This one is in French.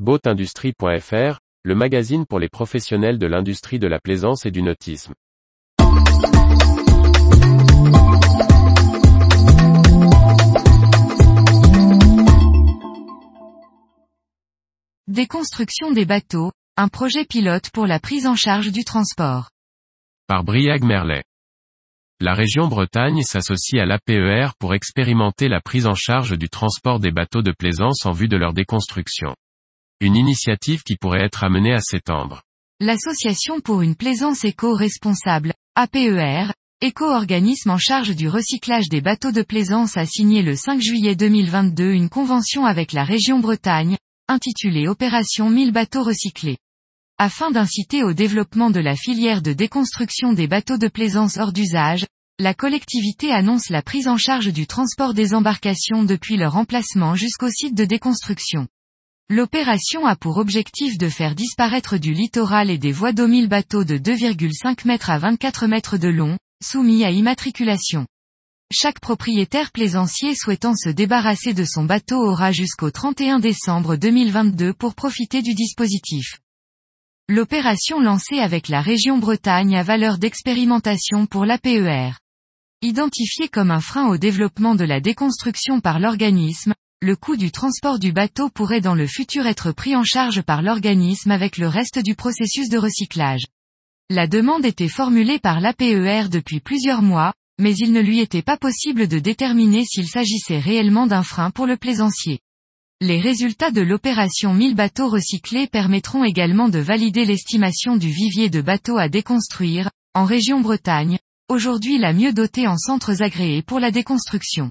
Boatindustrie.fr, le magazine pour les professionnels de l'industrie de la plaisance et du nautisme. Déconstruction des bateaux, un projet pilote pour la prise en charge du transport. Par Briag Merlet. La région Bretagne s'associe à l'APER pour expérimenter la prise en charge du transport des bateaux de plaisance en vue de leur déconstruction. Une initiative qui pourrait être amenée à s'étendre. L'Association pour une plaisance éco-responsable, APER, éco-organisme en charge du recyclage des bateaux de plaisance a signé le 5 juillet 2022 une convention avec la région Bretagne, intitulée Opération 1000 bateaux recyclés. Afin d'inciter au développement de la filière de déconstruction des bateaux de plaisance hors d'usage, la collectivité annonce la prise en charge du transport des embarcations depuis leur emplacement jusqu'au site de déconstruction. L'opération a pour objectif de faire disparaître du littoral et des voies d'eau 1000 bateaux de 2,5 mètres à 24 mètres de long, soumis à immatriculation. Chaque propriétaire plaisancier souhaitant se débarrasser de son bateau aura jusqu'au 31 décembre 2022 pour profiter du dispositif. L'opération lancée avec la région Bretagne a valeur d'expérimentation pour l'APER. Identifié comme un frein au développement de la déconstruction par l'organisme, le coût du transport du bateau pourrait dans le futur être pris en charge par l'organisme avec le reste du processus de recyclage. La demande était formulée par l'APER depuis plusieurs mois, mais il ne lui était pas possible de déterminer s'il s'agissait réellement d'un frein pour le plaisancier. Les résultats de l'opération 1000 bateaux recyclés permettront également de valider l'estimation du vivier de bateaux à déconstruire, en région Bretagne, aujourd'hui la mieux dotée en centres agréés pour la déconstruction.